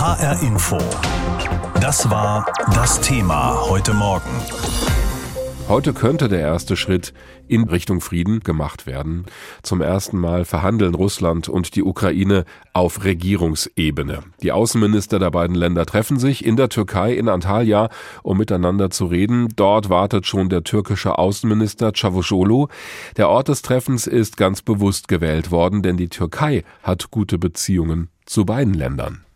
HR Info. Das war das Thema heute Morgen. Heute könnte der erste Schritt in Richtung Frieden gemacht werden. Zum ersten Mal verhandeln Russland und die Ukraine auf Regierungsebene. Die Außenminister der beiden Länder treffen sich in der Türkei in Antalya, um miteinander zu reden. Dort wartet schon der türkische Außenminister Çavuşoğlu. Der Ort des Treffens ist ganz bewusst gewählt worden, denn die Türkei hat gute Beziehungen zu beiden Ländern.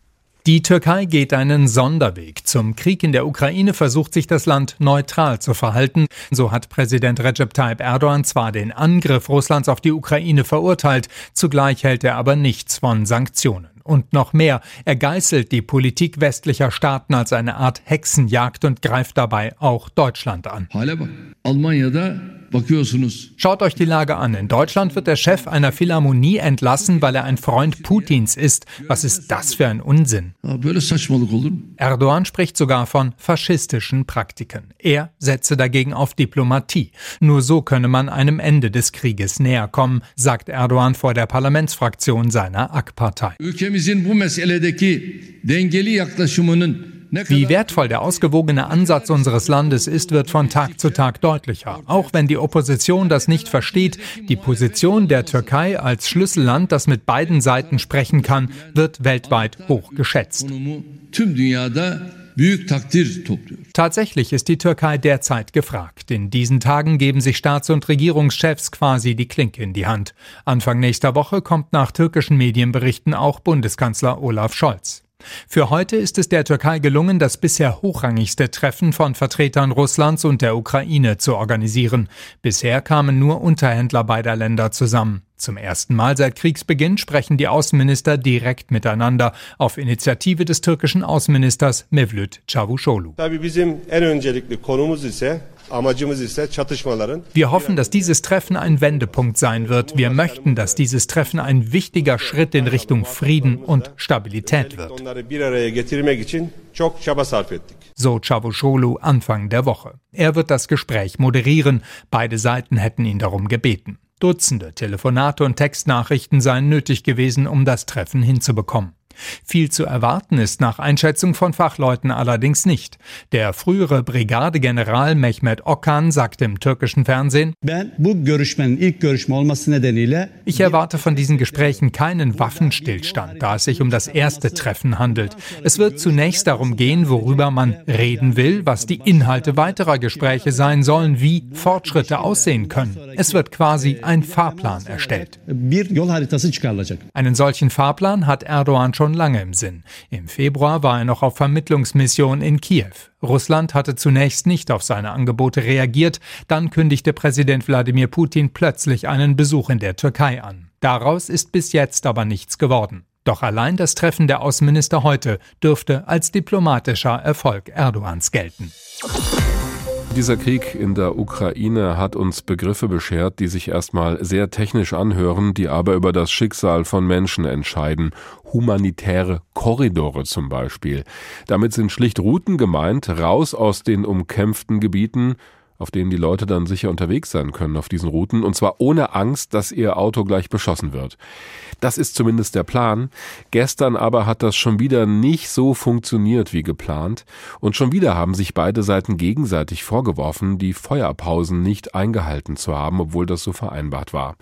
Die Türkei geht einen Sonderweg. Zum Krieg in der Ukraine versucht sich das Land neutral zu verhalten. So hat Präsident Recep Tayyip Erdogan zwar den Angriff Russlands auf die Ukraine verurteilt, zugleich hält er aber nichts von Sanktionen. Und noch mehr, er geißelt die Politik westlicher Staaten als eine Art Hexenjagd und greift dabei auch Deutschland an. Schaut euch die Lage an. In Deutschland wird der Chef einer Philharmonie entlassen, weil er ein Freund Putins ist. Was ist das für ein Unsinn? Erdogan spricht sogar von faschistischen Praktiken. Er setze dagegen auf Diplomatie. Nur so könne man einem Ende des Krieges näher kommen, sagt Erdogan vor der Parlamentsfraktion seiner AK-Partei. Wie wertvoll der ausgewogene Ansatz unseres Landes ist, wird von Tag zu Tag deutlicher. Auch wenn die Opposition das nicht versteht, die Position der Türkei als Schlüsselland, das mit beiden Seiten sprechen kann, wird weltweit hoch geschätzt. Tatsächlich ist die Türkei derzeit gefragt. In diesen Tagen geben sich Staats- und Regierungschefs quasi die Klinke in die Hand. Anfang nächster Woche kommt nach türkischen Medienberichten auch Bundeskanzler Olaf Scholz. Für heute ist es der Türkei gelungen, das bisher hochrangigste Treffen von Vertretern Russlands und der Ukraine zu organisieren. Bisher kamen nur Unterhändler beider Länder zusammen. Zum ersten Mal seit Kriegsbeginn sprechen die Außenminister direkt miteinander auf Initiative des türkischen Außenministers Mevlüt Çavuşoğlu. Wir hoffen, dass dieses Treffen ein Wendepunkt sein wird. Wir möchten, dass dieses Treffen ein wichtiger Schritt in Richtung Frieden und Stabilität wird. So Çavuşoğlu Anfang der Woche. Er wird das Gespräch moderieren. Beide Seiten hätten ihn darum gebeten. Dutzende Telefonate und Textnachrichten seien nötig gewesen, um das Treffen hinzubekommen. Viel zu erwarten ist nach Einschätzung von Fachleuten allerdings nicht. Der frühere Brigadegeneral Mehmet Okan sagt im türkischen Fernsehen, ich erwarte von diesen Gesprächen keinen Waffenstillstand, da es sich um das erste Treffen handelt. Es wird zunächst darum gehen, worüber man reden will, was die Inhalte weiterer Gespräche sein sollen, wie Fortschritte aussehen können. Es wird quasi ein Fahrplan erstellt. Einen solchen Fahrplan hat Erdogan schon schon lange im Sinn. Im Februar war er noch auf Vermittlungsmission in Kiew. Russland hatte zunächst nicht auf seine Angebote reagiert, dann kündigte Präsident Wladimir Putin plötzlich einen Besuch in der Türkei an. Daraus ist bis jetzt aber nichts geworden. Doch allein das Treffen der Außenminister heute dürfte als diplomatischer Erfolg Erdogans gelten. Dieser Krieg in der Ukraine hat uns Begriffe beschert, die sich erstmal sehr technisch anhören, die aber über das Schicksal von Menschen entscheiden. Humanitäre Korridore zum Beispiel. Damit sind schlicht Routen gemeint, raus aus den umkämpften Gebieten, auf denen die Leute dann sicher unterwegs sein können auf diesen Routen, und zwar ohne Angst, dass ihr Auto gleich beschossen wird. Das ist zumindest der Plan. Gestern aber hat das schon wieder nicht so funktioniert wie geplant, und schon wieder haben sich beide Seiten gegenseitig vorgeworfen, die Feuerpausen nicht eingehalten zu haben, obwohl das so vereinbart war.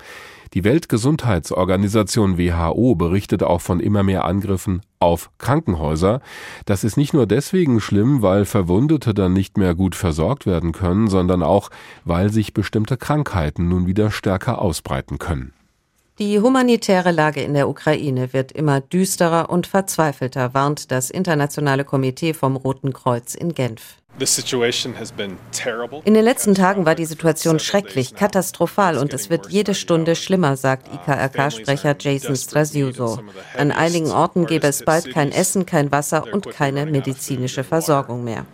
Die Weltgesundheitsorganisation WHO berichtet auch von immer mehr Angriffen auf Krankenhäuser. Das ist nicht nur deswegen schlimm, weil Verwundete dann nicht mehr gut versorgt werden können, sondern auch, weil sich bestimmte Krankheiten nun wieder stärker ausbreiten können. Die humanitäre Lage in der Ukraine wird immer düsterer und verzweifelter, warnt das Internationale Komitee vom Roten Kreuz in Genf. In den letzten Tagen war die Situation schrecklich, katastrophal und es wird jede Stunde schlimmer, sagt uh, IKRK-Sprecher Jason Strasiuso. An einigen Orten gäbe es bald kein Essen, kein Wasser und keine medizinische Versorgung mehr.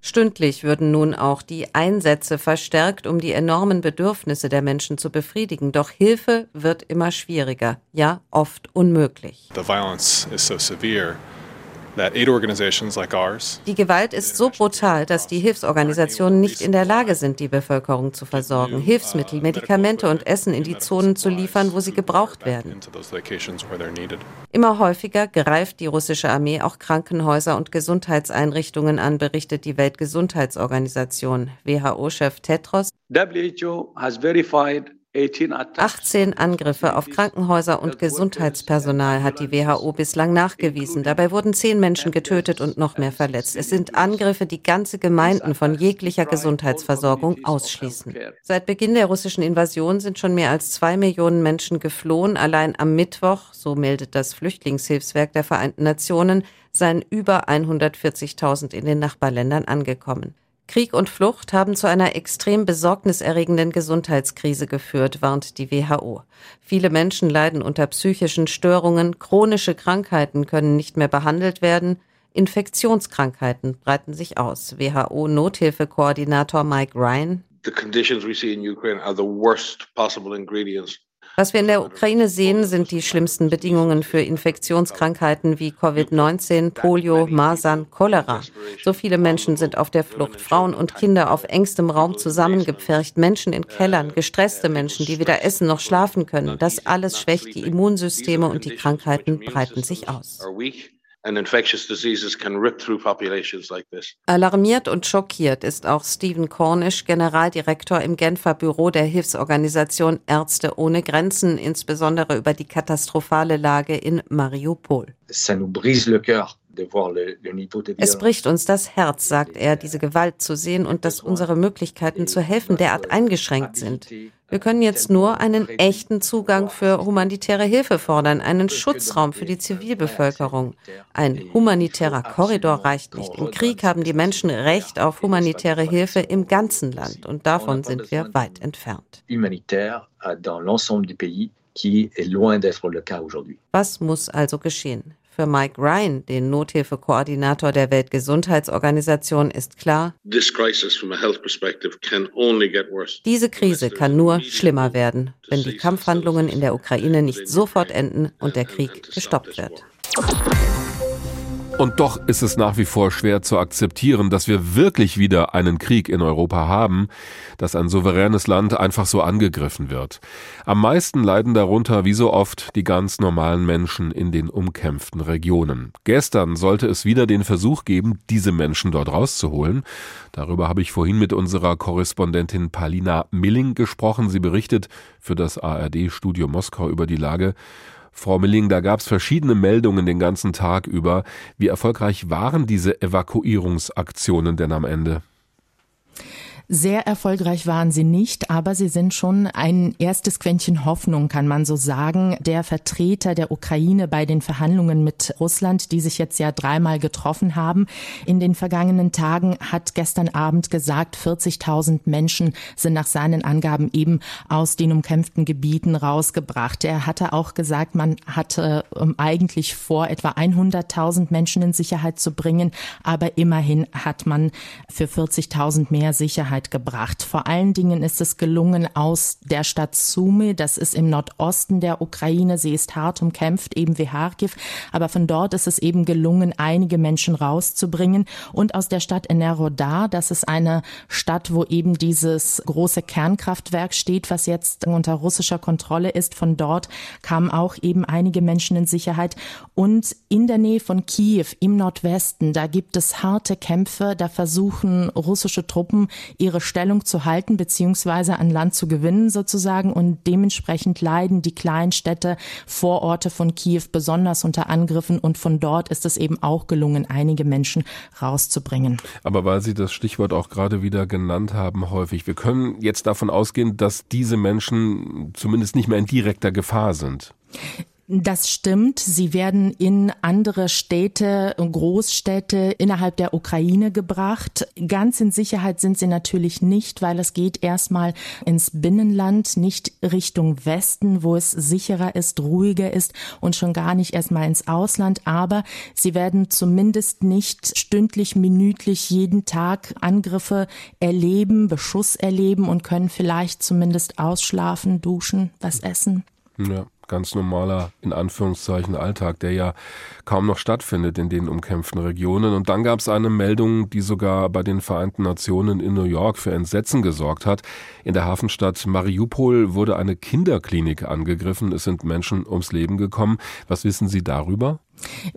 Stündlich würden nun auch die Einsätze verstärkt, um die enormen Bedürfnisse der Menschen zu befriedigen. Doch Hilfe wird immer schwieriger, ja oft unmöglich. The violence is so severe Die Gewalt ist so brutal, dass die Hilfsorganisationen nicht in der Lage sind, die Bevölkerung zu versorgen, Hilfsmittel, Medikamente und Essen in die Zonen zu liefern, wo sie gebraucht werden. Immer häufiger greift die russische Armee auch Krankenhäuser und Gesundheitseinrichtungen an, berichtet die Weltgesundheitsorganisation. WHO-Chef Tedros WHO has verified 18 Angriffe auf Krankenhäuser und Gesundheitspersonal hat die WHO bislang nachgewiesen. Dabei wurden zehn Menschen getötet und noch mehr verletzt. Es sind Angriffe, die ganze Gemeinden von jeglicher Gesundheitsversorgung ausschließen. Seit Beginn der russischen Invasion sind schon mehr als zwei Millionen Menschen geflohen. Allein am Mittwoch, so meldet das Flüchtlingshilfswerk der Vereinten Nationen, seien über 140.000 in den Nachbarländern angekommen. Krieg und Flucht haben zu einer extrem besorgniserregenden Gesundheitskrise geführt, warnt die WHO. Viele Menschen leiden unter psychischen Störungen, chronische Krankheiten können nicht mehr behandelt werden, Infektionskrankheiten breiten sich aus. WHO-Nothilfekoordinator Mike Ryan. The conditions we see in Ukraine are the worst possible ingredients was wir in der Ukraine sehen, sind die schlimmsten Bedingungen für Infektionskrankheiten wie Covid-19, Polio, Masern, Cholera. So viele Menschen sind auf der Flucht, Frauen und Kinder auf engstem Raum zusammengepfercht, Menschen in Kellern, gestresste Menschen, die weder essen noch schlafen können. Das alles schwächt die Immunsysteme und die Krankheiten breiten sich aus. Alarmiert und schockiert ist auch Stephen Cornish, Generaldirektor im Genfer Büro der Hilfsorganisation Ärzte ohne Grenzen, insbesondere über die katastrophale Lage in Mariupol. Ça nous brise le cœur es bricht uns das Herz, sagt er, diese Gewalt zu sehen und dass unsere Möglichkeiten zu helfen derart eingeschränkt sind. Wir können jetzt nur einen echten Zugang für humanitäre Hilfe fordern, einen Schutzraum für die Zivilbevölkerung. Ein humanitärer Korridor reicht nicht. Im Krieg haben die Menschen Recht auf humanitäre Hilfe im ganzen Land und davon sind wir weit entfernt. Was muss also geschehen? Für Mike Ryan, den Nothilfekoordinator der Weltgesundheitsorganisation, ist klar, diese Krise kann nur schlimmer werden, wenn die Kampfhandlungen in der Ukraine nicht sofort enden und der Krieg gestoppt wird. Und doch ist es nach wie vor schwer zu akzeptieren, dass wir wirklich wieder einen Krieg in Europa haben, dass ein souveränes Land einfach so angegriffen wird. Am meisten leiden darunter, wie so oft, die ganz normalen Menschen in den umkämpften Regionen. Gestern sollte es wieder den Versuch geben, diese Menschen dort rauszuholen. Darüber habe ich vorhin mit unserer Korrespondentin Palina Milling gesprochen. Sie berichtet für das ARD-Studio Moskau über die Lage. Frau Milling, da gab es verschiedene Meldungen den ganzen Tag über. Wie erfolgreich waren diese Evakuierungsaktionen denn am Ende? Sehr erfolgreich waren sie nicht, aber sie sind schon ein erstes Quäntchen Hoffnung, kann man so sagen. Der Vertreter der Ukraine bei den Verhandlungen mit Russland, die sich jetzt ja dreimal getroffen haben, in den vergangenen Tagen hat gestern Abend gesagt, 40.000 Menschen sind nach seinen Angaben eben aus den umkämpften Gebieten rausgebracht. Er hatte auch gesagt, man hatte ähm, eigentlich vor, etwa 100.000 Menschen in Sicherheit zu bringen, aber immerhin hat man für 40.000 mehr Sicherheit Sicherheit gebracht. Vor allen Dingen ist es gelungen aus der Stadt Sumy, das ist im Nordosten der Ukraine, sie ist hart umkämpft, eben wie Kharkiv, aber von dort ist es eben gelungen, einige Menschen rauszubringen und aus der Stadt Enerodar, das ist eine Stadt, wo eben dieses große Kernkraftwerk steht, was jetzt unter russischer Kontrolle ist. Von dort kamen auch eben einige Menschen in Sicherheit und in der Nähe von Kiew im Nordwesten, da gibt es harte Kämpfe, da versuchen russische Truppen ihre Stellung zu halten beziehungsweise an Land zu gewinnen sozusagen und dementsprechend leiden die kleinen Städte, Vororte von Kiew besonders unter Angriffen und von dort ist es eben auch gelungen, einige Menschen rauszubringen. Aber weil Sie das Stichwort auch gerade wieder genannt haben, häufig, wir können jetzt davon ausgehen, dass diese Menschen zumindest nicht mehr in direkter Gefahr sind. Das stimmt. Sie werden in andere Städte, Großstädte innerhalb der Ukraine gebracht. Ganz in Sicherheit sind sie natürlich nicht, weil es geht erstmal ins Binnenland, nicht Richtung Westen, wo es sicherer ist, ruhiger ist und schon gar nicht erstmal ins Ausland. Aber sie werden zumindest nicht stündlich, minütlich jeden Tag Angriffe erleben, Beschuss erleben und können vielleicht zumindest ausschlafen, duschen, was essen. Ja. Ganz normaler, in Anführungszeichen, Alltag, der ja kaum noch stattfindet in den umkämpften Regionen. Und dann gab es eine Meldung, die sogar bei den Vereinten Nationen in New York für Entsetzen gesorgt hat. In der Hafenstadt Mariupol wurde eine Kinderklinik angegriffen. Es sind Menschen ums Leben gekommen. Was wissen Sie darüber?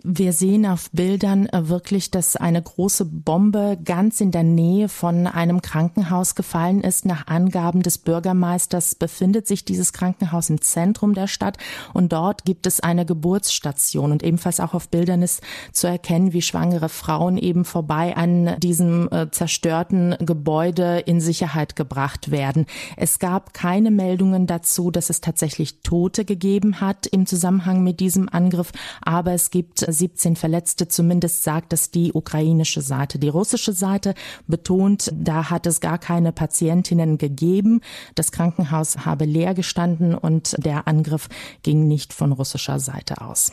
Wir sehen auf Bildern äh, wirklich, dass eine große Bombe ganz in der Nähe von einem Krankenhaus gefallen ist. Nach Angaben des Bürgermeisters befindet sich dieses Krankenhaus im Zentrum der Stadt und dort gibt es eine Geburtsstation und ebenfalls auch auf Bildern ist zu erkennen, wie schwangere Frauen eben vorbei an diesem äh, zerstörten Gebäude in Sicherheit gebracht werden. Es gab keine Meldungen dazu, dass es tatsächlich Tote gegeben hat im Zusammenhang mit diesem Angriff, aber es gibt 17 Verletzte, zumindest sagt es die ukrainische Seite. Die russische Seite betont, da hat es gar keine Patientinnen gegeben. Das Krankenhaus habe leer gestanden und der Angriff ging nicht von russischer Seite aus.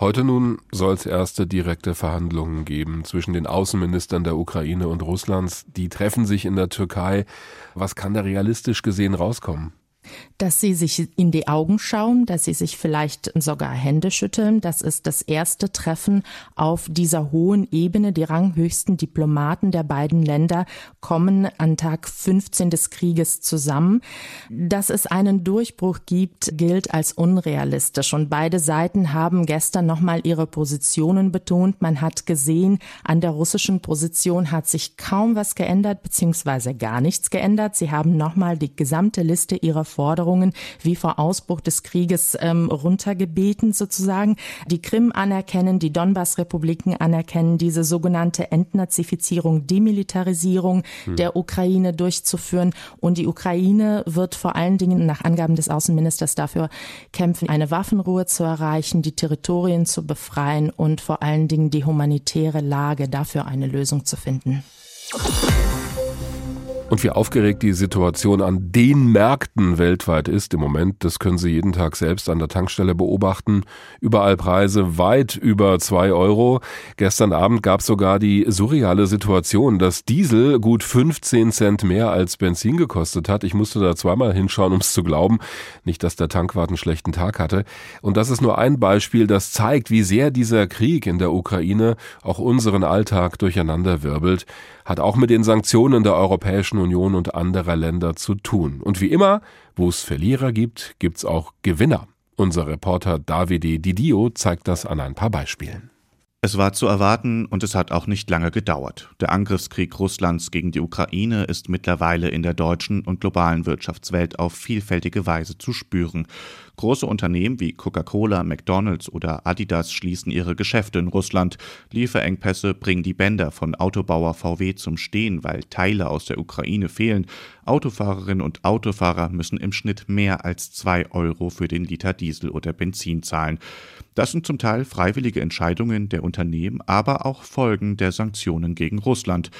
Heute nun soll es erste direkte Verhandlungen geben zwischen den Außenministern der Ukraine und Russlands. Die treffen sich in der Türkei. Was kann da realistisch gesehen rauskommen? Dass sie sich in die Augen schauen, dass sie sich vielleicht sogar Hände schütteln. Das ist das erste Treffen auf dieser hohen Ebene. Die ranghöchsten Diplomaten der beiden Länder kommen an Tag 15 des Krieges zusammen. Dass es einen Durchbruch gibt, gilt als unrealistisch. Und beide Seiten haben gestern nochmal ihre Positionen betont. Man hat gesehen, an der russischen Position hat sich kaum was geändert, beziehungsweise gar nichts geändert. Sie haben nochmal die gesamte Liste ihrer Forderungen wie vor Ausbruch des Krieges ähm, runtergebeten sozusagen. Die Krim anerkennen, die Donbass-Republiken anerkennen, diese sogenannte Entnazifizierung, Demilitarisierung hm. der Ukraine durchzuführen. Und die Ukraine wird vor allen Dingen nach Angaben des Außenministers dafür kämpfen, eine Waffenruhe zu erreichen, die Territorien zu befreien und vor allen Dingen die humanitäre Lage dafür eine Lösung zu finden. Und wie aufgeregt die Situation an den Märkten weltweit ist im Moment, das können Sie jeden Tag selbst an der Tankstelle beobachten. Überall Preise weit über zwei Euro. Gestern Abend gab es sogar die surreale Situation, dass Diesel gut 15 Cent mehr als Benzin gekostet hat. Ich musste da zweimal hinschauen, um es zu glauben. Nicht, dass der Tankwart einen schlechten Tag hatte. Und das ist nur ein Beispiel, das zeigt, wie sehr dieser Krieg in der Ukraine auch unseren Alltag durcheinanderwirbelt hat auch mit den Sanktionen der Europäischen Union und anderer Länder zu tun. Und wie immer, wo es Verlierer gibt, gibt's auch Gewinner. Unser Reporter Davide Didio zeigt das an ein paar Beispielen. Es war zu erwarten und es hat auch nicht lange gedauert. Der Angriffskrieg Russlands gegen die Ukraine ist mittlerweile in der deutschen und globalen Wirtschaftswelt auf vielfältige Weise zu spüren. Große Unternehmen wie Coca-Cola, McDonald's oder Adidas schließen ihre Geschäfte in Russland. Lieferengpässe bringen die Bänder von Autobauer VW zum Stehen, weil Teile aus der Ukraine fehlen. Autofahrerinnen und Autofahrer müssen im Schnitt mehr als zwei Euro für den Liter Diesel oder Benzin zahlen. Das sind zum Teil freiwillige Entscheidungen der Unternehmen, aber auch Folgen der Sanktionen gegen Russland.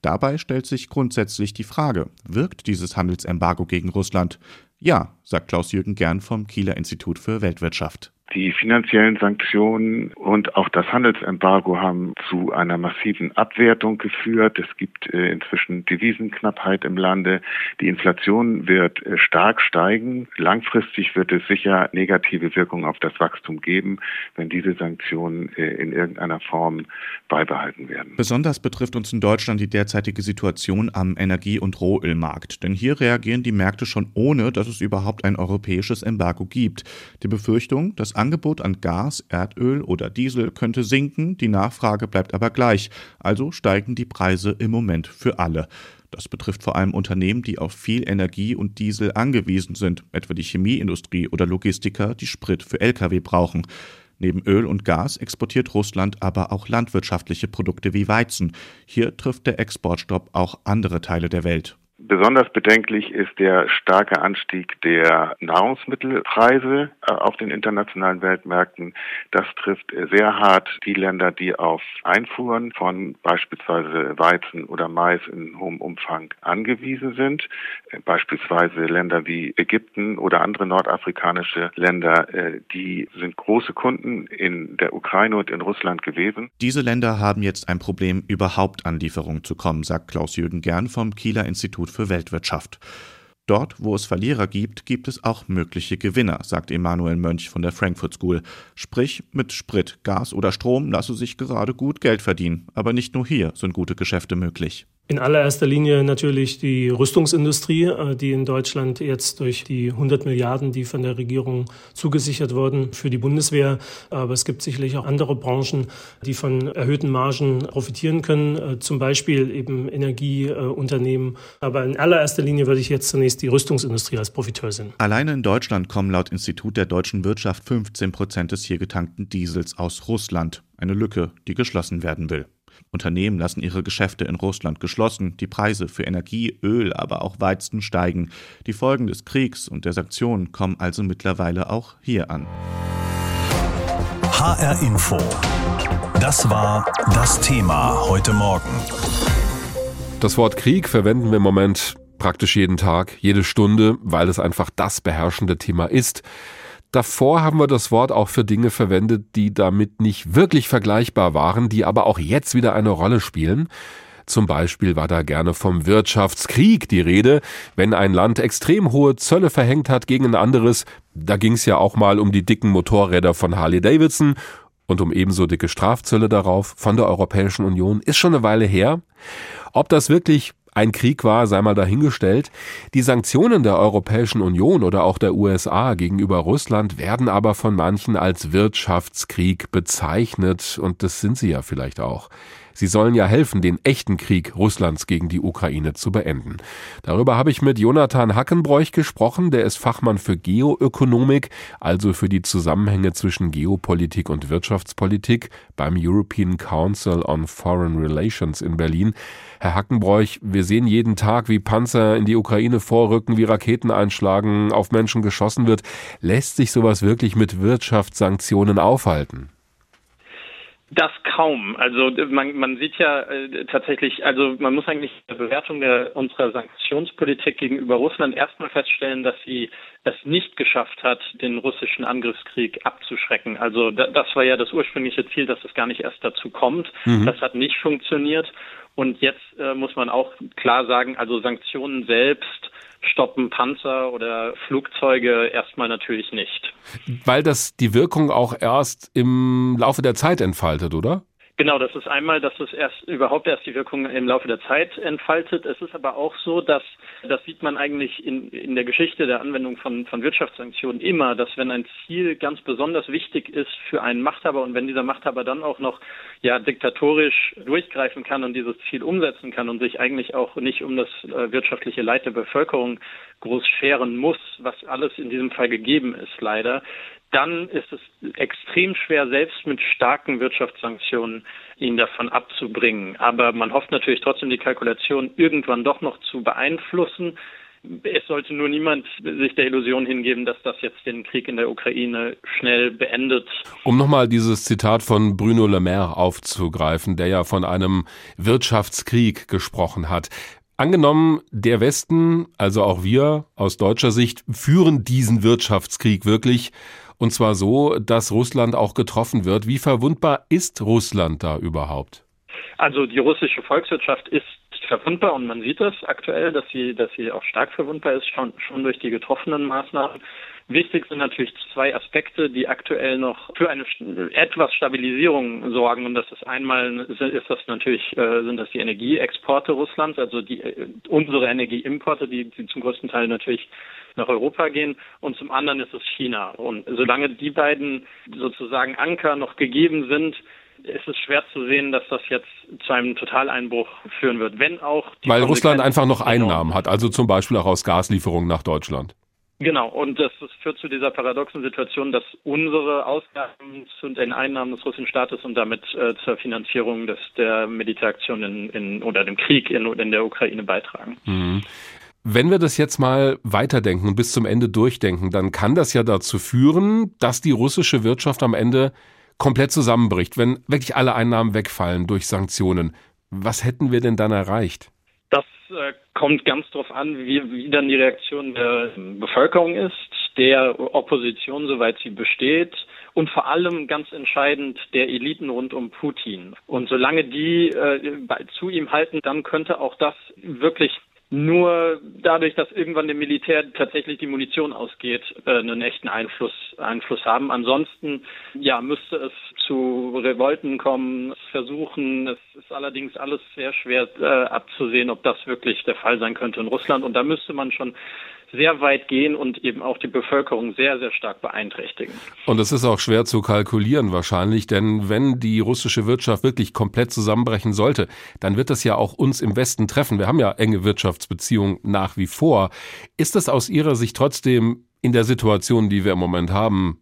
Dabei stellt sich grundsätzlich die Frage, wirkt dieses Handelsembargo gegen Russland? Ja, sagt Klaus-Jürgen Gern vom Kieler Institut für Weltwirtschaft. Die finanziellen Sanktionen und auch das Handelsembargo haben zu einer massiven Abwertung geführt. Es gibt äh, inzwischen Devisenknappheit im Lande. Die Inflation wird äh, stark steigen. Langfristig wird es sicher negative Wirkungen auf das Wachstum geben, wenn diese Sanktionen äh, in irgendeiner Form beibehalten werden. Besonders betrifft uns in Deutschland die derzeitige Situation am Energie- und Rohölmarkt. Denn hier reagieren die Märkte schon ohne, dass es überhaupt ein europäisches Embargo gibt. Die Befürchtung, dass Angebot an Gas, Erdöl oder Diesel könnte sinken, die Nachfrage bleibt aber gleich, also steigen die Preise im Moment für alle. Das betrifft vor allem Unternehmen, die auf viel Energie und Diesel angewiesen sind, etwa die Chemieindustrie oder Logistiker, die Sprit für Lkw brauchen. Neben Öl und Gas exportiert Russland aber auch landwirtschaftliche Produkte wie Weizen. Hier trifft der Exportstopp auch andere Teile der Welt. Besonders bedenklich ist der starke Anstieg der Nahrungsmittelpreise äh, auf den internationalen Weltmärkten. Das trifft sehr hart die Länder, die auf Einfuhren von beispielsweise Weizen oder Mais in hohem Umfang angewiesen sind. Äh, beispielsweise Länder wie Ägypten oder andere nordafrikanische Länder, äh, die sind große Kunden in der Ukraine und in Russland gewesen. Diese Länder haben jetzt ein Problem, überhaupt an Lieferungen zu kommen, sagt Klaus-Jürgen Gern vom Kieler Institut für Weltwirtschaft. Dort, wo es Verlierer gibt, gibt es auch mögliche Gewinner, sagt Emanuel Mönch von der Frankfurt School. Sprich, mit Sprit, Gas oder Strom lasse sich gerade gut Geld verdienen. Aber nicht nur hier sind gute Geschäfte möglich. In allererster Linie natürlich die Rüstungsindustrie, äh, die in Deutschland jetzt durch die 100 Milliarden, die von der Regierung zugesichert wurden, für die Bundeswehr. Aber es gibt sicherlich auch andere Branchen, die von erhöhten Margen profitieren können, äh, zum Beispiel eben Energieunternehmen. Aber in allererster Linie würde ich jetzt zunächst die Rüstungsindustrie als Profiteur sehen. Alleine in Deutschland kommen laut Institut der deutschen Wirtschaft 15 Prozent des hier getankten Diesels aus Russland. Eine Lücke, die geschlossen werden will. Unternehmen lassen ihre Geschäfte in Russland geschlossen, die Preise für Energie, Öl, aber auch Weizen steigen. Die Folgen des Kriegs und der Sanktionen kommen also mittlerweile auch hier an. HR Info. Das war das Thema heute Morgen. Das Wort Krieg verwenden wir im Moment praktisch jeden Tag, jede Stunde, weil es einfach das beherrschende Thema ist. Davor haben wir das Wort auch für Dinge verwendet, die damit nicht wirklich vergleichbar waren, die aber auch jetzt wieder eine Rolle spielen. Zum Beispiel war da gerne vom Wirtschaftskrieg die Rede, wenn ein Land extrem hohe Zölle verhängt hat gegen ein anderes. Da ging es ja auch mal um die dicken Motorräder von Harley Davidson und um ebenso dicke Strafzölle darauf von der Europäischen Union. Ist schon eine Weile her. Ob das wirklich ein Krieg war, sei mal dahingestellt. Die Sanktionen der Europäischen Union oder auch der USA gegenüber Russland werden aber von manchen als Wirtschaftskrieg bezeichnet und das sind sie ja vielleicht auch. Sie sollen ja helfen, den echten Krieg Russlands gegen die Ukraine zu beenden. Darüber habe ich mit Jonathan Hackenbräuch gesprochen, der ist Fachmann für Geoökonomik, also für die Zusammenhänge zwischen Geopolitik und Wirtschaftspolitik beim European Council on Foreign Relations in Berlin. Herr Hackenbräuch, wir sehen jeden Tag, wie Panzer in die Ukraine vorrücken, wie Raketen einschlagen, auf Menschen geschossen wird. Lässt sich sowas wirklich mit Wirtschaftssanktionen aufhalten? Das kaum. Also man, man sieht ja äh, tatsächlich, also man muss eigentlich in der Bewertung der, unserer Sanktionspolitik gegenüber Russland erstmal feststellen, dass sie es nicht geschafft hat, den russischen Angriffskrieg abzuschrecken. Also da, das war ja das ursprüngliche Ziel, dass es gar nicht erst dazu kommt. Mhm. Das hat nicht funktioniert. Und jetzt äh, muss man auch klar sagen, also Sanktionen selbst stoppen Panzer oder Flugzeuge erstmal natürlich nicht. Weil das die Wirkung auch erst im Laufe der Zeit entfaltet, oder? Genau, das ist einmal, dass es erst überhaupt erst die Wirkung im Laufe der Zeit entfaltet. Es ist aber auch so, dass das sieht man eigentlich in, in der Geschichte der Anwendung von, von Wirtschaftssanktionen immer, dass wenn ein Ziel ganz besonders wichtig ist für einen Machthaber und wenn dieser Machthaber dann auch noch ja diktatorisch durchgreifen kann und dieses Ziel umsetzen kann und sich eigentlich auch nicht um das äh, wirtschaftliche Leid der Bevölkerung groß scheren muss, was alles in diesem Fall gegeben ist, leider, dann ist es extrem schwer, selbst mit starken Wirtschaftssanktionen ihn davon abzubringen. Aber man hofft natürlich trotzdem, die Kalkulation irgendwann doch noch zu beeinflussen. Es sollte nur niemand sich der Illusion hingeben, dass das jetzt den Krieg in der Ukraine schnell beendet. Um nochmal dieses Zitat von Bruno Le Maire aufzugreifen, der ja von einem Wirtschaftskrieg gesprochen hat. Angenommen, der Westen, also auch wir aus deutscher Sicht, führen diesen Wirtschaftskrieg wirklich und zwar so, dass Russland auch getroffen wird. Wie verwundbar ist Russland da überhaupt? Also die russische Volkswirtschaft ist verwundbar und man sieht das aktuell, dass sie, dass sie auch stark verwundbar ist, schon, schon durch die getroffenen Maßnahmen. Wichtig sind natürlich zwei Aspekte, die aktuell noch für eine etwas Stabilisierung sorgen. Und das ist einmal ist das natürlich äh, sind das die Energieexporte Russlands, also die äh, unsere Energieimporte, die, die zum größten Teil natürlich nach Europa gehen und zum anderen ist es China. Und solange die beiden sozusagen Anker noch gegeben sind, ist es schwer zu sehen, dass das jetzt zu einem Totaleinbruch führen wird. Wenn auch Weil Russland einfach noch Einnahmen hat, also zum Beispiel auch aus Gaslieferungen nach Deutschland. Genau, und das führt zu dieser paradoxen Situation, dass unsere Ausgaben zu den Einnahmen des russischen Staates und damit äh, zur Finanzierung des, der Militäraktion in, in, oder dem Krieg in, in der Ukraine beitragen. Mhm. Wenn wir das jetzt mal weiterdenken und bis zum Ende durchdenken, dann kann das ja dazu führen, dass die russische Wirtschaft am Ende komplett zusammenbricht, wenn wirklich alle Einnahmen wegfallen durch Sanktionen. Was hätten wir denn dann erreicht? Das äh, kommt ganz darauf an, wie, wie dann die Reaktion der Bevölkerung ist, der Opposition, soweit sie besteht, und vor allem ganz entscheidend der Eliten rund um Putin. Und solange die äh, zu ihm halten, dann könnte auch das wirklich nur dadurch, dass irgendwann dem Militär tatsächlich die Munition ausgeht, äh, einen echten Einfluss, Einfluss haben. Ansonsten, ja, müsste es zu Revolten kommen, versuchen. Es ist allerdings alles sehr schwer äh, abzusehen, ob das wirklich der Fall sein könnte in Russland. Und da müsste man schon sehr weit gehen und eben auch die Bevölkerung sehr, sehr stark beeinträchtigen. Und es ist auch schwer zu kalkulieren wahrscheinlich, denn wenn die russische Wirtschaft wirklich komplett zusammenbrechen sollte, dann wird das ja auch uns im Westen treffen. Wir haben ja enge Wirtschaftsbeziehungen nach wie vor. Ist das aus Ihrer Sicht trotzdem in der Situation, die wir im Moment haben,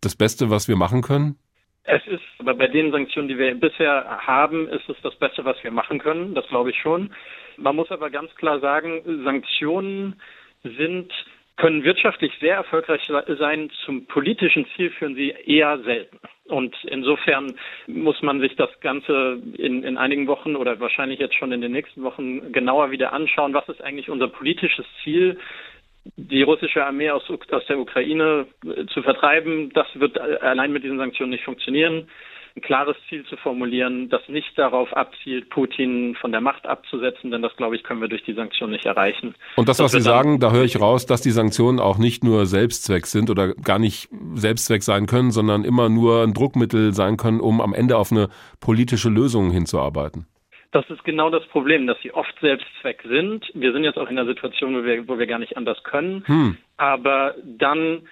das Beste, was wir machen können? Es ist, aber bei den Sanktionen, die wir bisher haben, ist es das Beste, was wir machen können. Das glaube ich schon. Man muss aber ganz klar sagen, Sanktionen sind, können wirtschaftlich sehr erfolgreich sein, zum politischen Ziel führen sie eher selten. Und insofern muss man sich das Ganze in, in einigen Wochen oder wahrscheinlich jetzt schon in den nächsten Wochen genauer wieder anschauen. Was ist eigentlich unser politisches Ziel? die russische Armee aus, aus, der Ukraine zu vertreiben, das wird allein mit diesen Sanktionen nicht funktionieren ein klares Ziel zu formulieren, das nicht darauf abzielt, Putin von der Macht abzusetzen, denn das, glaube ich, können wir durch die Sanktionen nicht erreichen. Und das, was Sie sagen, da höre ich raus, dass die Sanktionen auch nicht nur Selbstzweck sind oder gar nicht Selbstzweck sein können, sondern immer nur ein Druckmittel sein können, um am Ende auf eine politische Lösung hinzuarbeiten. Das ist genau das Problem, dass sie oft Selbstzweck sind. Wir sind jetzt auch in einer Situation, wo wir, wo wir gar nicht anders können. Hm. Aber dann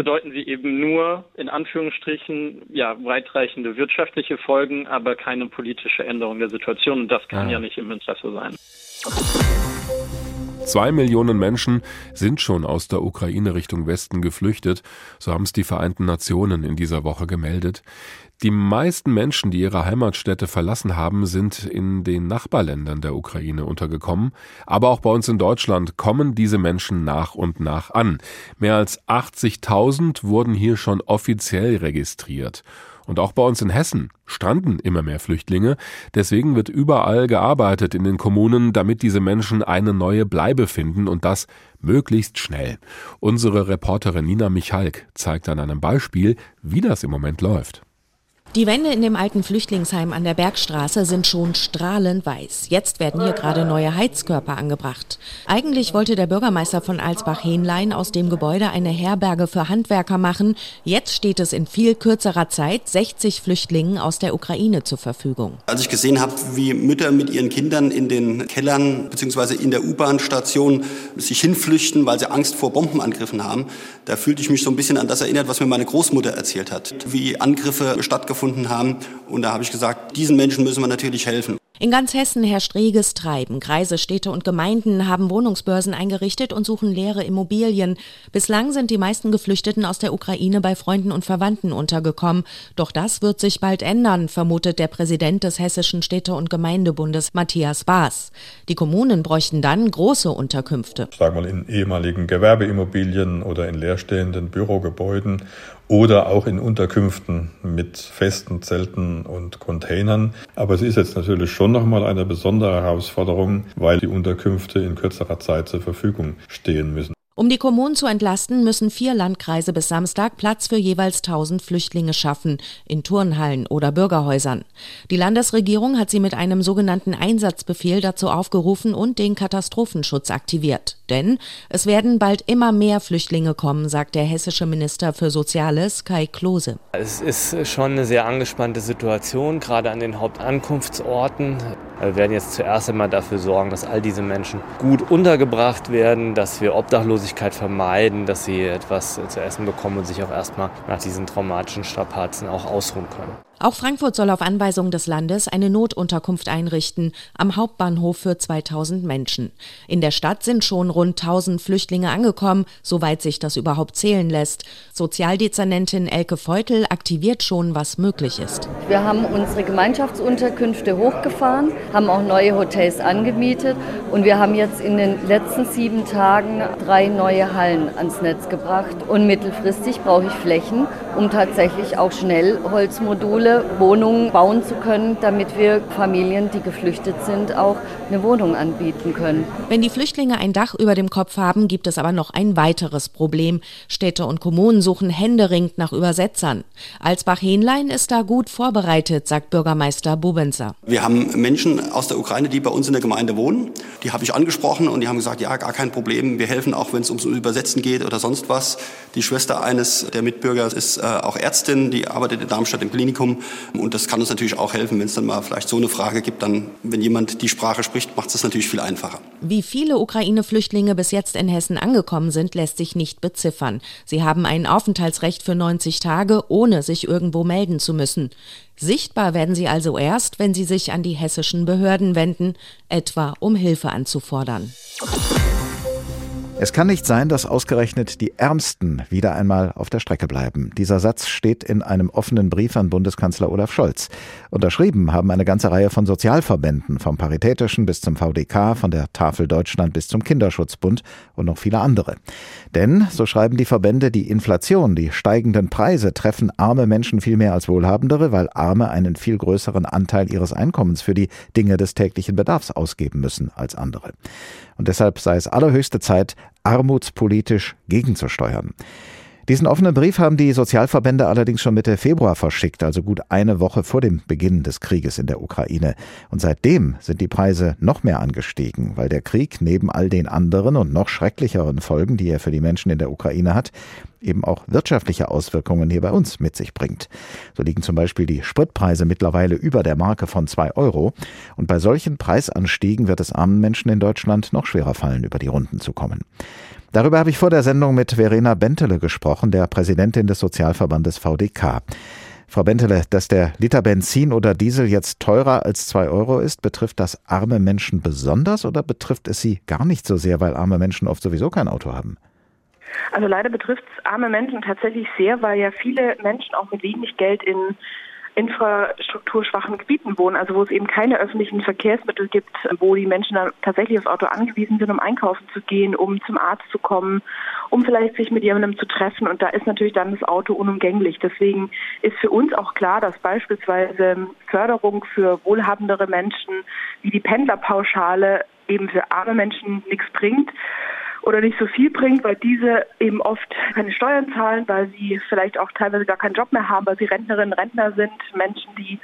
bedeuten sie eben nur in Anführungsstrichen ja weitreichende wirtschaftliche Folgen, aber keine politische Änderung der Situation. Und das kann ja, ja nicht im Interesse sein. Zwei Millionen Menschen sind schon aus der Ukraine Richtung Westen geflüchtet, so haben es die Vereinten Nationen in dieser Woche gemeldet. Die meisten Menschen, die ihre Heimatstädte verlassen haben, sind in den Nachbarländern der Ukraine untergekommen. Aber auch bei uns in Deutschland kommen diese Menschen nach und nach an. Mehr als 80.000 wurden hier schon offiziell registriert. Und auch bei uns in Hessen stranden immer mehr Flüchtlinge. Deswegen wird überall gearbeitet in den Kommunen, damit diese Menschen eine neue Bleibe finden und das möglichst schnell. Unsere Reporterin Nina Michalk zeigt an einem Beispiel, wie das im Moment läuft. Die Wände in dem alten Flüchtlingsheim an der Bergstraße sind schon strahlend weiß. Jetzt werden hier gerade neue Heizkörper angebracht. Eigentlich wollte der Bürgermeister von Alsbach-Hähnlein aus dem Gebäude eine Herberge für Handwerker machen. Jetzt steht es in viel kürzerer Zeit 60 Flüchtlingen aus der Ukraine zur Verfügung. Als ich gesehen habe, wie Mütter mit ihren Kindern in den Kellern bzw. in der U-Bahn-Station sich hinflüchten, weil sie Angst vor Bombenangriffen haben, da fühlte ich mich so ein bisschen an das erinnert, was mir meine Großmutter erzählt hat, wie Angriffe stattgefunden gefunden haben. Und da habe ich gesagt, diesen Menschen müssen wir natürlich helfen. In ganz Hessen herrscht reges Treiben. Kreise, Städte und Gemeinden haben Wohnungsbörsen eingerichtet und suchen leere Immobilien. Bislang sind die meisten Geflüchteten aus der Ukraine bei Freunden und Verwandten untergekommen. Doch das wird sich bald ändern, vermutet der Präsident des Hessischen Städte- und Gemeindebundes Matthias Baas. Die Kommunen bräuchten dann große Unterkünfte. Sag mal in ehemaligen Gewerbeimmobilien oder in leerstehenden Bürogebäuden oder auch in Unterkünften mit festen Zelten und Containern. Aber es ist jetzt natürlich schon nochmal eine besondere Herausforderung, weil die Unterkünfte in kürzerer Zeit zur Verfügung stehen müssen. Um die Kommunen zu entlasten, müssen vier Landkreise bis Samstag Platz für jeweils 1000 Flüchtlinge schaffen, in Turnhallen oder Bürgerhäusern. Die Landesregierung hat sie mit einem sogenannten Einsatzbefehl dazu aufgerufen und den Katastrophenschutz aktiviert. Denn es werden bald immer mehr Flüchtlinge kommen, sagt der hessische Minister für Soziales Kai Klose. Es ist schon eine sehr angespannte Situation, gerade an den Hauptankunftsorten. Wir werden jetzt zuerst einmal dafür sorgen, dass all diese Menschen gut untergebracht werden, dass wir Obdachlosigkeit vermeiden, dass sie etwas zu essen bekommen und sich auch erstmal nach diesen traumatischen Strapazen auch ausruhen können. Auch Frankfurt soll auf Anweisung des Landes eine Notunterkunft einrichten, am Hauptbahnhof für 2000 Menschen. In der Stadt sind schon rund 1000 Flüchtlinge angekommen, soweit sich das überhaupt zählen lässt. Sozialdezernentin Elke Feutel aktiviert schon, was möglich ist. Wir haben unsere Gemeinschaftsunterkünfte hochgefahren, haben auch neue Hotels angemietet und wir haben jetzt in den letzten sieben Tagen drei neue Hallen ans Netz gebracht. Und mittelfristig brauche ich Flächen, um tatsächlich auch schnell Holzmodule sinnvolle Wohnungen bauen zu können, damit wir Familien, die geflüchtet sind, auch eine Wohnung anbieten können. Wenn die Flüchtlinge ein Dach über dem Kopf haben, gibt es aber noch ein weiteres Problem. Städte und Kommunen suchen händeringend nach Übersetzern. Alsbach-Hähnlein ist da gut vorbereitet, sagt Bürgermeister Bubenzer. Wir haben Menschen aus der Ukraine, die bei uns in der Gemeinde wohnen. Die habe ich angesprochen und die haben gesagt, ja, gar kein Problem. Wir helfen auch, wenn es ums Übersetzen geht oder sonst was. Die Schwester eines der Mitbürger ist äh, auch Ärztin, die arbeitet in Darmstadt im Klinikum und das kann uns natürlich auch helfen, wenn es dann mal vielleicht so eine Frage gibt, dann, wenn jemand die Sprache spricht, macht es natürlich viel einfacher. Wie viele Ukraine-Flüchtlinge bis jetzt in Hessen angekommen sind, lässt sich nicht beziffern. Sie haben ein Aufenthaltsrecht für 90 Tage, ohne sich irgendwo melden zu müssen. Sichtbar werden sie also erst, wenn sie sich an die hessischen Behörden wenden, etwa um Hilfe anzufordern. Es kann nicht sein, dass ausgerechnet die Ärmsten wieder einmal auf der Strecke bleiben. Dieser Satz steht in einem offenen Brief an Bundeskanzler Olaf Scholz. Unterschrieben haben eine ganze Reihe von Sozialverbänden, vom Paritätischen bis zum VDK, von der Tafel Deutschland bis zum Kinderschutzbund und noch viele andere. Denn, so schreiben die Verbände, die Inflation, die steigenden Preise treffen arme Menschen viel mehr als Wohlhabendere, weil Arme einen viel größeren Anteil ihres Einkommens für die Dinge des täglichen Bedarfs ausgeben müssen als andere. Und deshalb sei es allerhöchste Zeit, armutspolitisch gegenzusteuern. Diesen offenen Brief haben die Sozialverbände allerdings schon Mitte Februar verschickt, also gut eine Woche vor dem Beginn des Krieges in der Ukraine. Und seitdem sind die Preise noch mehr angestiegen, weil der Krieg neben all den anderen und noch schrecklicheren Folgen, die er für die Menschen in der Ukraine hat, eben auch wirtschaftliche Auswirkungen hier bei uns mit sich bringt. So liegen zum Beispiel die Spritpreise mittlerweile über der Marke von zwei Euro. Und bei solchen Preisanstiegen wird es armen Menschen in Deutschland noch schwerer fallen, über die Runden zu kommen. Darüber habe ich vor der Sendung mit Verena Bentele gesprochen, der Präsidentin des Sozialverbandes VDK. Frau Bentele, dass der Liter Benzin oder Diesel jetzt teurer als zwei Euro ist, betrifft das arme Menschen besonders oder betrifft es sie gar nicht so sehr, weil arme Menschen oft sowieso kein Auto haben? Also leider betrifft es arme Menschen tatsächlich sehr, weil ja viele Menschen auch mit wenig Geld in infrastrukturschwachen Gebieten wohnen, also wo es eben keine öffentlichen Verkehrsmittel gibt, wo die Menschen dann tatsächlich aufs Auto angewiesen sind, um einkaufen zu gehen, um zum Arzt zu kommen, um vielleicht sich mit jemandem zu treffen. Und da ist natürlich dann das Auto unumgänglich. Deswegen ist für uns auch klar, dass beispielsweise Förderung für wohlhabendere Menschen wie die Pendlerpauschale eben für arme Menschen nichts bringt oder nicht so viel bringt, weil diese eben oft keine Steuern zahlen, weil sie vielleicht auch teilweise gar keinen Job mehr haben, weil sie Rentnerinnen, Rentner sind, Menschen, die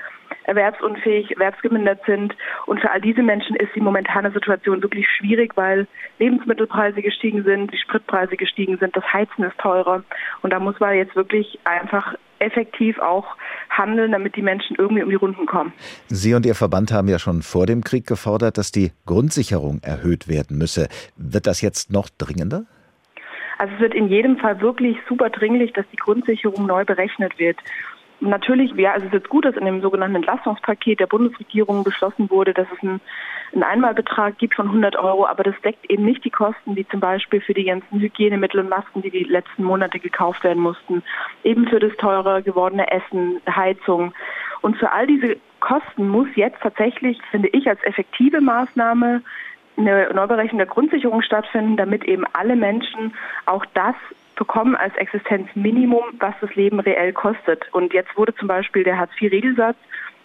erwerbsunfähig, erwerbsgemindert sind. Und für all diese Menschen ist die momentane Situation wirklich schwierig, weil Lebensmittelpreise gestiegen sind, die Spritpreise gestiegen sind, das Heizen ist teurer. Und da muss man jetzt wirklich einfach effektiv auch handeln, damit die Menschen irgendwie um die Runden kommen. Sie und Ihr Verband haben ja schon vor dem Krieg gefordert, dass die Grundsicherung erhöht werden müsse. Wird das jetzt noch dringender? Also es wird in jedem Fall wirklich super dringlich, dass die Grundsicherung neu berechnet wird. Natürlich, ja, also es ist jetzt gut, dass in dem sogenannten Entlastungspaket der Bundesregierung beschlossen wurde, dass es einen, Einmalbetrag gibt von 100 Euro, aber das deckt eben nicht die Kosten, wie zum Beispiel für die ganzen Hygienemittel und Masken, die die letzten Monate gekauft werden mussten, eben für das teurer gewordene Essen, Heizung. Und für all diese Kosten muss jetzt tatsächlich, finde ich, als effektive Maßnahme eine Neuberechnung der Grundsicherung stattfinden, damit eben alle Menschen auch das bekommen als Existenzminimum, was das Leben reell kostet. Und jetzt wurde zum Beispiel der Hartz-IV-Regelsatz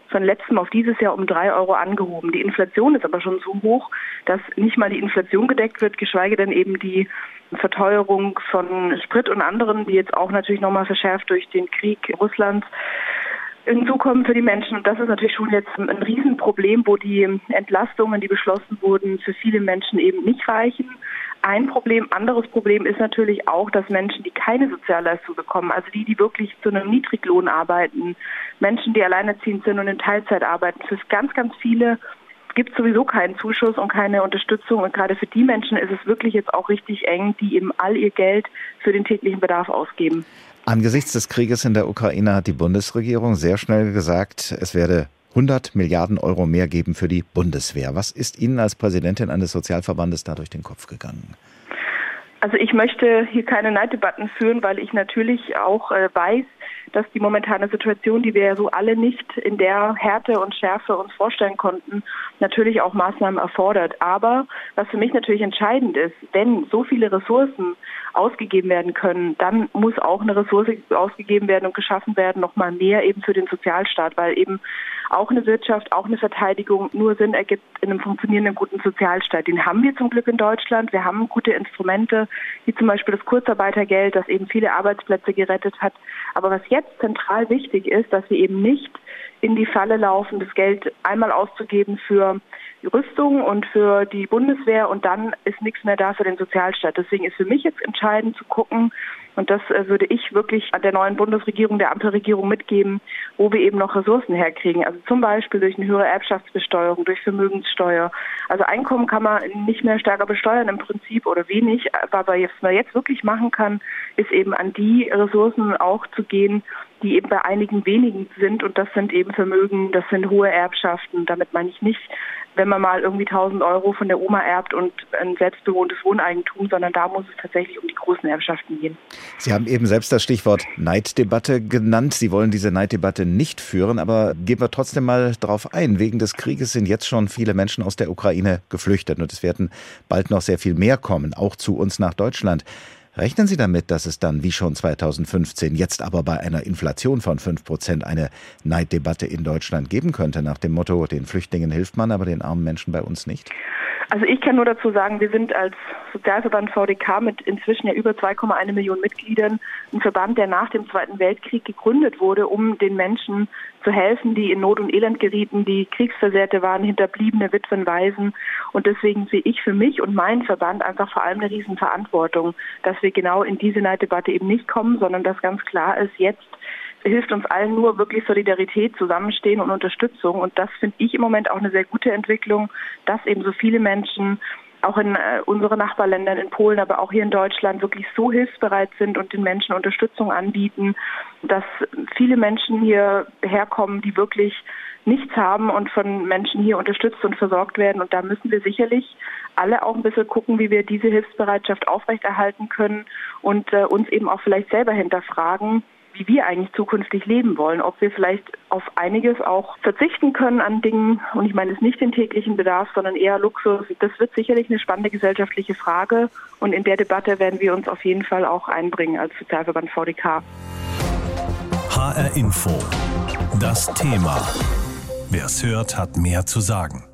von letztem auf dieses Jahr um drei Euro angehoben. Die Inflation ist aber schon so hoch, dass nicht mal die Inflation gedeckt wird, geschweige denn eben die Verteuerung von Sprit und anderen, die jetzt auch natürlich nochmal verschärft durch den Krieg Russlands hinzukommen für die Menschen. Und das ist natürlich schon jetzt ein Riesenproblem, wo die Entlastungen, die beschlossen wurden, für viele Menschen eben nicht reichen ein Problem. Anderes Problem ist natürlich auch, dass Menschen, die keine Sozialleistung bekommen, also die, die wirklich zu einem Niedriglohn arbeiten, Menschen, die alleinerziehend sind und in Teilzeit arbeiten, für ganz, ganz viele gibt es sowieso keinen Zuschuss und keine Unterstützung. Und gerade für die Menschen ist es wirklich jetzt auch richtig eng, die eben all ihr Geld für den täglichen Bedarf ausgeben. Angesichts des Krieges in der Ukraine hat die Bundesregierung sehr schnell gesagt, es werde 100 Milliarden Euro mehr geben für die Bundeswehr. Was ist Ihnen als Präsidentin eines Sozialverbandes da durch den Kopf gegangen? Also ich möchte hier keine Neiddebatten führen, weil ich natürlich auch äh, weiß, dass die momentane Situation, die wir ja so alle nicht in der Härte und Schärfe uns vorstellen konnten, natürlich auch Maßnahmen erfordert. Aber was für mich natürlich entscheidend ist, wenn so viele Ressourcen ausgegeben werden können, dann muss auch eine Ressource ausgegeben werden und geschaffen werden, nochmal mehr eben für den Sozialstaat, weil eben auch eine Wirtschaft, auch eine Verteidigung nur Sinn ergibt in einem funktionierenden guten Sozialstaat. Den haben wir zum Glück in Deutschland. Wir haben gute Instrumente, wie zum Beispiel das Kurzarbeitergeld, das eben viele Arbeitsplätze gerettet hat. Aber was jetzt zentral wichtig ist, dass wir eben nicht in die Falle laufen, das Geld einmal auszugeben für Rüstung und für die Bundeswehr und dann ist nichts mehr da für den Sozialstaat. Deswegen ist für mich jetzt entscheidend zu gucken, und das äh, würde ich wirklich an der neuen Bundesregierung, der Ampelregierung mitgeben, wo wir eben noch Ressourcen herkriegen. Also zum Beispiel durch eine höhere Erbschaftsbesteuerung, durch Vermögenssteuer. Also Einkommen kann man nicht mehr stärker besteuern im Prinzip oder wenig. Aber was man jetzt wirklich machen kann, ist eben an die Ressourcen auch zu gehen, die eben bei einigen wenigen sind. Und das sind eben Vermögen, das sind hohe Erbschaften. Damit meine ich nicht wenn man mal irgendwie 1000 Euro von der Oma erbt und ein selbstbewohntes Wohneigentum, sondern da muss es tatsächlich um die großen Erbschaften gehen. Sie haben eben selbst das Stichwort Neiddebatte genannt. Sie wollen diese Neiddebatte nicht führen, aber gehen wir trotzdem mal drauf ein. Wegen des Krieges sind jetzt schon viele Menschen aus der Ukraine geflüchtet und es werden bald noch sehr viel mehr kommen, auch zu uns nach Deutschland. Rechnen Sie damit, dass es dann wie schon 2015, jetzt aber bei einer Inflation von 5 Prozent, eine Neiddebatte in Deutschland geben könnte, nach dem Motto, den Flüchtlingen hilft man, aber den armen Menschen bei uns nicht? Also ich kann nur dazu sagen, wir sind als Sozialverband VDK mit inzwischen ja über 2,1 Millionen Mitgliedern ein Verband, der nach dem Zweiten Weltkrieg gegründet wurde, um den Menschen zu helfen, die in Not und Elend gerieten, die Kriegsversehrte waren, Hinterbliebene, Witwen, Waisen. Und deswegen sehe ich für mich und meinen Verband einfach vor allem eine Riesenverantwortung, dass wir genau in diese Neiddebatte eben nicht kommen, sondern dass ganz klar ist, jetzt hilft uns allen nur wirklich Solidarität, Zusammenstehen und Unterstützung. Und das finde ich im Moment auch eine sehr gute Entwicklung, dass eben so viele Menschen auch in äh, unseren Nachbarländern, in Polen, aber auch hier in Deutschland wirklich so hilfsbereit sind und den Menschen Unterstützung anbieten, dass viele Menschen hier herkommen, die wirklich nichts haben und von Menschen hier unterstützt und versorgt werden. Und da müssen wir sicherlich alle auch ein bisschen gucken, wie wir diese Hilfsbereitschaft aufrechterhalten können und äh, uns eben auch vielleicht selber hinterfragen, wie wir eigentlich zukünftig leben wollen, ob wir vielleicht auf einiges auch verzichten können an Dingen. Und ich meine es nicht den täglichen Bedarf, sondern eher Luxus. Das wird sicherlich eine spannende gesellschaftliche Frage. Und in der Debatte werden wir uns auf jeden Fall auch einbringen als Sozialverband VDK. HR Info. Das Thema. Wer es hört, hat mehr zu sagen.